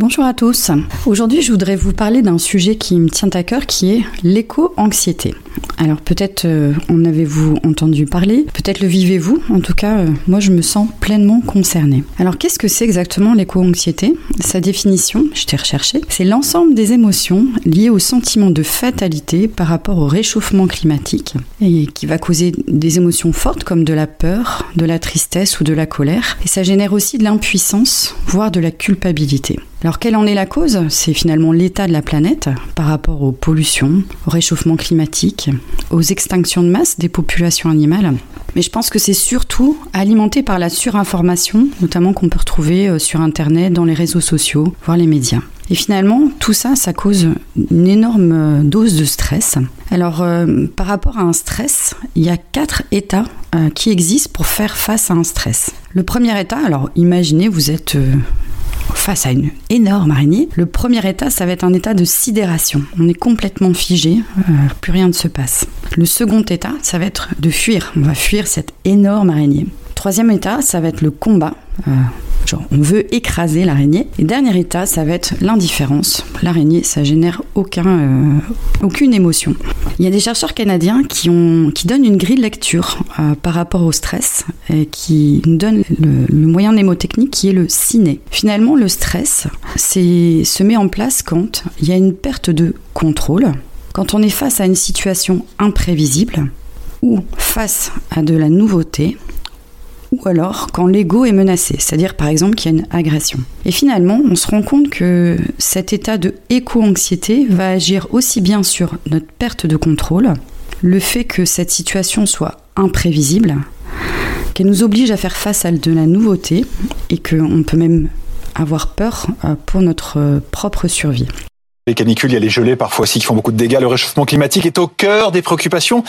Bonjour à tous. Aujourd'hui, je voudrais vous parler d'un sujet qui me tient à cœur qui est l'éco-anxiété. Alors peut-être euh, en avez-vous entendu parler, peut-être le vivez-vous, en tout cas euh, moi je me sens pleinement concernée. Alors qu'est-ce que c'est exactement l'éco-anxiété? Sa définition, je t'ai recherché, c'est l'ensemble des émotions liées au sentiment de fatalité par rapport au réchauffement climatique et qui va causer des émotions fortes comme de la peur, de la tristesse ou de la colère et ça génère aussi de l'impuissance, voire de la culpabilité. Alors quelle en est la cause? C'est finalement l'état de la planète par rapport aux pollutions, au réchauffement climatique, aux extinctions de masse des populations animales. Mais je pense que c'est surtout alimenté par la surinformation, notamment qu'on peut retrouver euh, sur Internet, dans les réseaux sociaux, voire les médias. Et finalement, tout ça, ça cause une énorme euh, dose de stress. Alors, euh, par rapport à un stress, il y a quatre états qui existent pour faire face à un stress. Le premier état, alors imaginez, vous êtes face à une énorme araignée, le premier état, ça va être un état de sidération. On est complètement figé, euh, plus rien ne se passe. Le second état, ça va être de fuir. On va fuir cette énorme araignée. Troisième état, ça va être le combat. Euh, genre, on veut écraser l'araignée. Et dernier état, ça va être l'indifférence. L'araignée, ça génère aucun, euh, aucune émotion. Il y a des chercheurs canadiens qui, ont, qui donnent une grille de lecture euh, par rapport au stress et qui nous donnent le, moyen mnémotechnique qui est le ciné. Finalement, le stress se met en place quand il y a une perte de contrôle, quand on est face à une situation imprévisible ou face à de la nouveauté ou alors quand l'ego est menacé, c'est-à-dire par exemple qu'il y a une agression. Et finalement, on se rend compte que cet état de éco-anxiété va agir aussi bien sur notre perte de contrôle, le fait que cette situation soit imprévisible, qu'elle nous oblige à faire face à de la nouveauté et qu'on peut même avoir peur euh, pour notre euh, propre survie. Les canicules, il y a les gelées parfois aussi qui font beaucoup de dégâts. Le réchauffement climatique est au cœur des préoccupations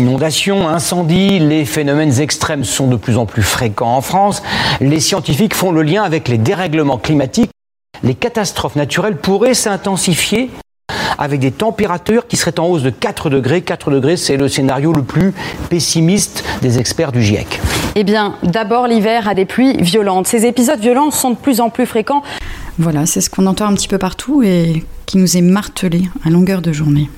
Inondations, incendies, les phénomènes extrêmes sont de plus en plus fréquents en France. Les scientifiques font le lien avec les dérèglements climatiques. Les catastrophes naturelles pourraient s'intensifier avec des températures qui seraient en hausse de 4 degrés. 4 degrés, c'est le scénario le plus pessimiste des experts du GIEC. Eh bien, d'abord, l'hiver a des pluies violentes. Ces épisodes violents sont de plus en plus fréquents. Voilà, c'est ce qu'on entend un petit peu partout et qui nous est martelé à longueur de journée.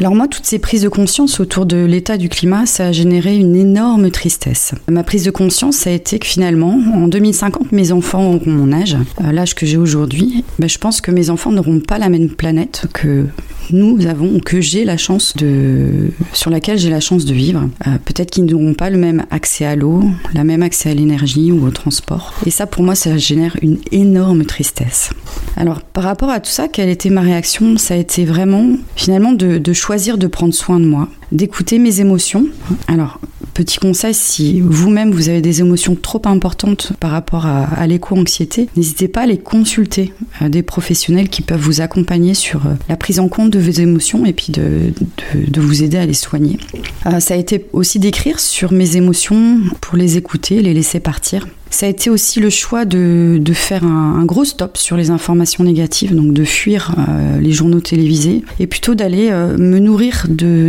Alors moi, toutes ces prises de conscience autour de l'état du climat, ça a généré une énorme tristesse. Ma prise de conscience, ça a été que finalement, en 2050, mes enfants auront mon âge, l'âge que j'ai aujourd'hui. Ben, je pense que mes enfants n'auront pas la même planète que nous avons, que j'ai la chance de, sur laquelle j'ai la chance de vivre. Euh, peut-être qu'ils n'auront pas le même accès à l'eau, le même accès à l'énergie ou au transport. Et ça, pour moi, ça génère une énorme tristesse. Alors, par rapport à tout ça, quelle était ma réaction? Ça a été vraiment, finalement, de, choisir de prendre soin de moi, d'écouter mes émotions. Alors, petit conseil, si vous-même vous avez des émotions trop importantes par rapport à, l'éco-anxiété, n'hésitez pas à les consulter euh, des professionnels qui peuvent vous accompagner sur euh, la prise en compte de vos émotions et puis de, de, vous aider à les soigner. Euh, ça a été aussi d'écrire sur mes émotions pour les écouter, les laisser partir. Ça a été aussi le choix de, de faire un, gros stop sur les informations négatives, donc de fuir les journaux télévisés et plutôt d'aller me nourrir de,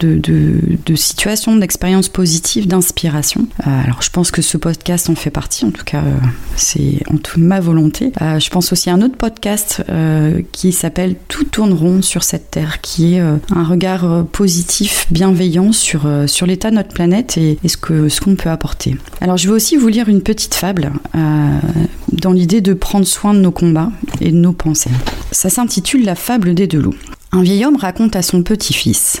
de, situations, d'expériences positives, d'inspiration. alors je pense que ce podcast en fait partie, en tout cas c'est en toute ma volonté. je pense aussi à un autre podcast qui s'appelle Tout tourne rond sur cette terre, qui est un regard positif, bienveillant sur, sur l'état de notre planète et, ce qu'on ce qu'on peut apporter. Alors je vais aussi vous lire une petite fable euh, dans l'idée de prendre soin de nos combats et de nos pensées. Ça s'intitule La fable des deux loups. Un vieil homme raconte à son petit-fils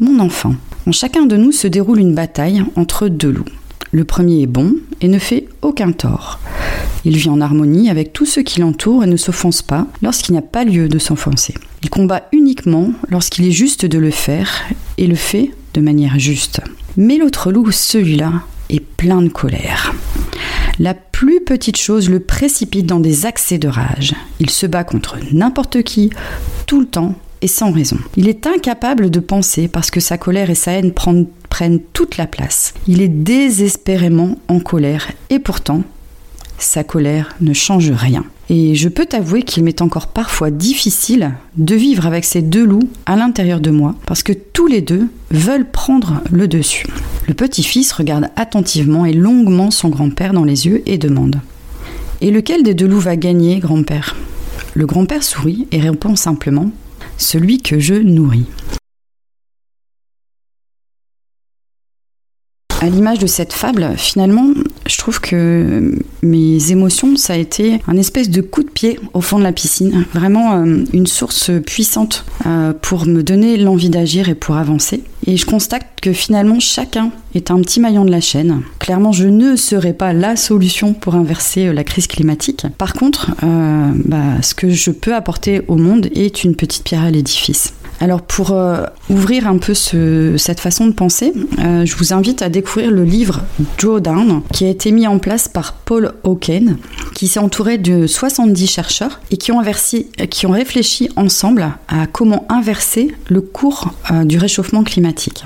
Mon enfant, En chacun de nous se déroule une bataille entre deux loups. Le premier est bon et ne fait aucun tort. Il vit en harmonie avec tous ceux qui l'entourent et ne s'offense pas lorsqu'il n'y a pas lieu de s'enfoncer. Il combat uniquement lorsqu'il est juste de le faire et le fait de manière juste. Mais l'autre loup, celui-là, est plein de colère. La plus petite chose le précipite dans des accès de rage. Il se bat contre n'importe qui, tout le temps et sans raison. Il est incapable de penser parce que sa colère et sa haine prennent toute la place. Il est désespérément en colère et pourtant, sa colère ne change rien. Et je peux t'avouer qu'il m'est encore parfois difficile de vivre avec ces deux loups à l'intérieur de moi, parce que tous les deux veulent prendre le dessus. Le petit-fils regarde attentivement et longuement son grand-père dans les yeux et demande Et lequel des deux loups va gagner, grand-père? Le grand-père sourit et répond simplement Celui que je nourris. À l'image de cette fable, finalement, je trouve que mes émotions, ça a été un espèce de coup de pied au fond de la piscine. Vraiment euh, une source puissante euh, pour me donner l'envie d'agir et pour avancer. Et je constate que finalement, chacun est un petit maillon de la chaîne. Clairement, je ne serai pas la solution pour inverser euh, la crise climatique. Par contre, bah, ce que je peux apporter au monde est une petite pierre à l'édifice. Alors pour euh, ouvrir un peu cette façon de penser, euh, je vous invite à découvrir le livre Drawdown qui a été mis en place par Paul Hawken, qui s'est entouré de 70 chercheurs et qui ont, qui ont réfléchi ensemble à comment inverser le cours euh, du réchauffement climatique.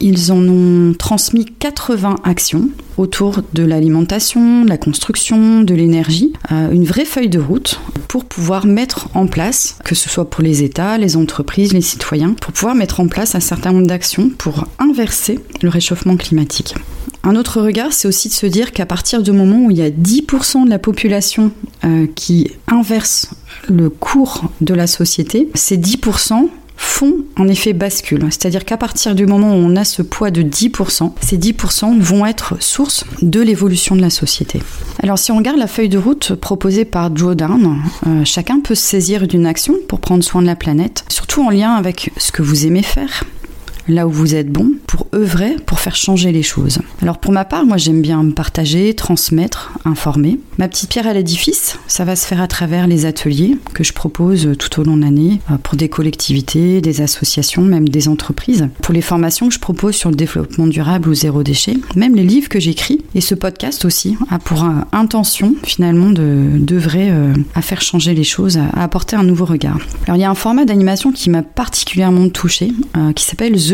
Ils en ont transmis 80 actions autour de l'alimentation, de la construction, de l'énergie, une vraie feuille de route pour pouvoir mettre en place, que ce soit pour les États, les entreprises, les citoyens, pour pouvoir mettre en place un certain nombre d'actions pour inverser le réchauffement climatique. Un autre regard, c'est aussi de se dire qu'à partir du moment où il y a 10% de la population euh, qui inverse le cours de la société, ces 10%, font en effet bascule. C'est-à-dire qu'à partir du moment où on a ce poids de 10%, ces 10% vont être source de l'évolution de la société. Alors si on regarde la feuille de route proposée par Drawdown, euh, chacun peut se saisir d'une action pour prendre soin de la planète, surtout en lien avec ce que vous aimez faire, là où vous êtes bon, pour œuvrer, pour faire changer les choses. Alors pour ma part, moi j'aime bien partager, transmettre, informer. Ma petite pierre à l'édifice, ça va se faire à travers les ateliers que je propose tout au long de l'année euh, pour des collectivités, des associations, même des entreprises. Pour les formations que je propose sur le développement durable ou zéro déchet, même les livres que j'écris et ce podcast aussi a pour euh, intention finalement d'œuvrer euh, à faire changer les choses, à apporter un nouveau regard. Alors il y a un format d'animation qui m'a particulièrement touchée, qui s'appelle The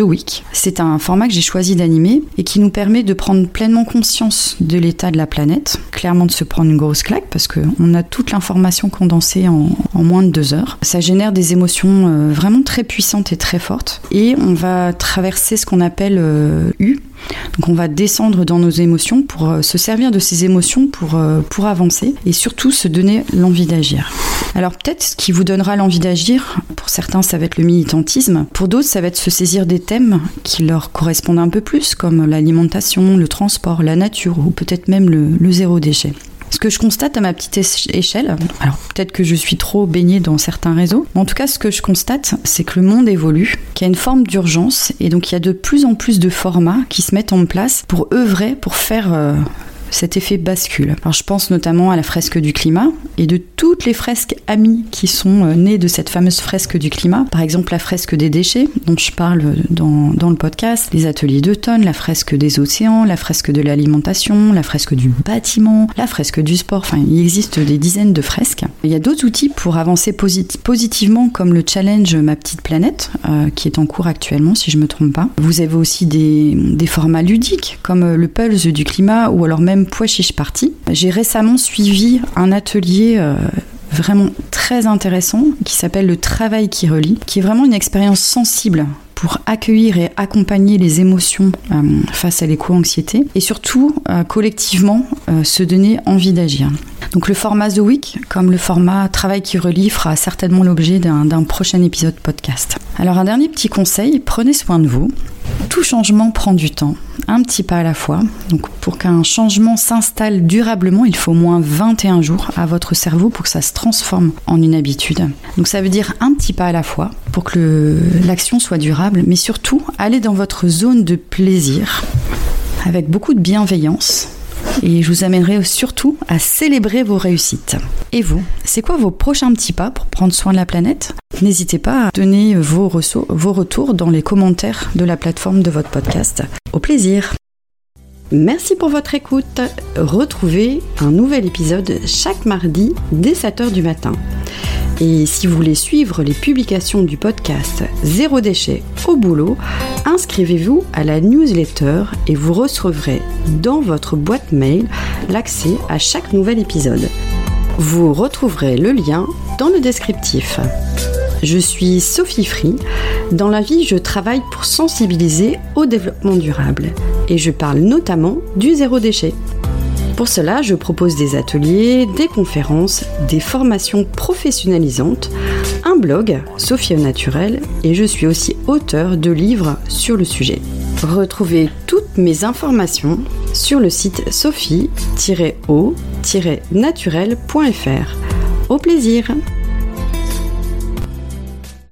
C'est un format que j'ai choisi d'animer et qui nous permet de prendre pleinement conscience de l'état de la planète, clairement de se prendre une grosse claque parce qu'on a toute l'information condensée en, moins de deux heures. Ça génère des émotions euh, vraiment très puissantes et très fortes et on va traverser ce qu'on appelle euh, U, donc on va descendre dans nos émotions pour euh, se servir de ces émotions pour, pour avancer et surtout se donner l'envie d'agir. Alors peut-être ce qui vous donnera l'envie d'agir, pour certains ça va être le militantisme, pour d'autres ça va être se saisir des thèmes qui leur correspondent un peu plus, comme l'alimentation, le transport, la nature ou peut-être même le zéro déchet. Ce que je constate à ma petite échelle, alors peut-être que je suis trop baignée dans certains réseaux, mais en tout cas ce que je constate, c'est que le monde évolue, qu'il y a une forme d'urgence et donc il y a de plus en plus de formats qui se mettent en place pour œuvrer, pour faire euh, cet effet bascule. Alors je pense notamment à la fresque du climat et de toutes les fresques amies qui sont euh, nées de cette fameuse fresque du climat. Par exemple la fresque des déchets dont je parle dans, dans le podcast, les ateliers d'automne, la fresque des océans, la fresque de l'alimentation, la fresque du bâtiment, la fresque du sport. Enfin, il existe des dizaines de fresques. Il y a d'autres outils pour avancer positivement comme le challenge Ma petite planète euh, qui est en cours actuellement si je me trompe pas. Vous avez aussi des, des formats ludiques comme euh, le Pulse du climat ou alors même Chiche Party. J'ai récemment suivi un atelier euh, vraiment très intéressant qui s'appelle Le travail qui relie, qui est vraiment une expérience sensible pour accueillir et accompagner les émotions euh, face à l'éco-anxiété et surtout euh, collectivement se donner envie d'agir. Donc le format The Week, comme le format Travail qui relie, fera certainement l'objet d'un prochain épisode podcast. Alors un dernier petit conseil, prenez soin de vous. Tout changement prend du temps, un petit pas à la fois. Donc pour qu'un changement s'installe durablement, il faut au moins 21 jours à votre cerveau pour que ça se transforme en une habitude. Donc ça veut dire un petit pas à la fois pour que l'action soit durable, mais surtout allez dans votre zone de plaisir avec beaucoup de bienveillance et je vous amènerai surtout à célébrer vos réussites. Et vous, c'est quoi vos prochains petits pas pour prendre soin de la planète? N'hésitez pas à donner vos, retours dans les commentaires de la plateforme de votre podcast. Au plaisir Merci pour votre écoute. Retrouvez un nouvel épisode chaque mardi dès 7h du matin. Et si vous voulez suivre les publications du podcast Zéro déchet au boulot, inscrivez-vous à la newsletter et vous recevrez dans votre boîte mail l'accès à chaque nouvel épisode. Vous retrouverez le lien dans le descriptif. Je suis Sophie Free. Dans la vie, je travaille pour sensibiliser au développement durable et je parle notamment du zéro déchet. Pour cela, je propose des ateliers, des conférences, des formations professionnalisantes, un blog, Sophie au Naturel, et je suis aussi auteur de livres sur le sujet. Retrouvez toutes mes informations sur le site sophie-o-naturel.fr. Au plaisir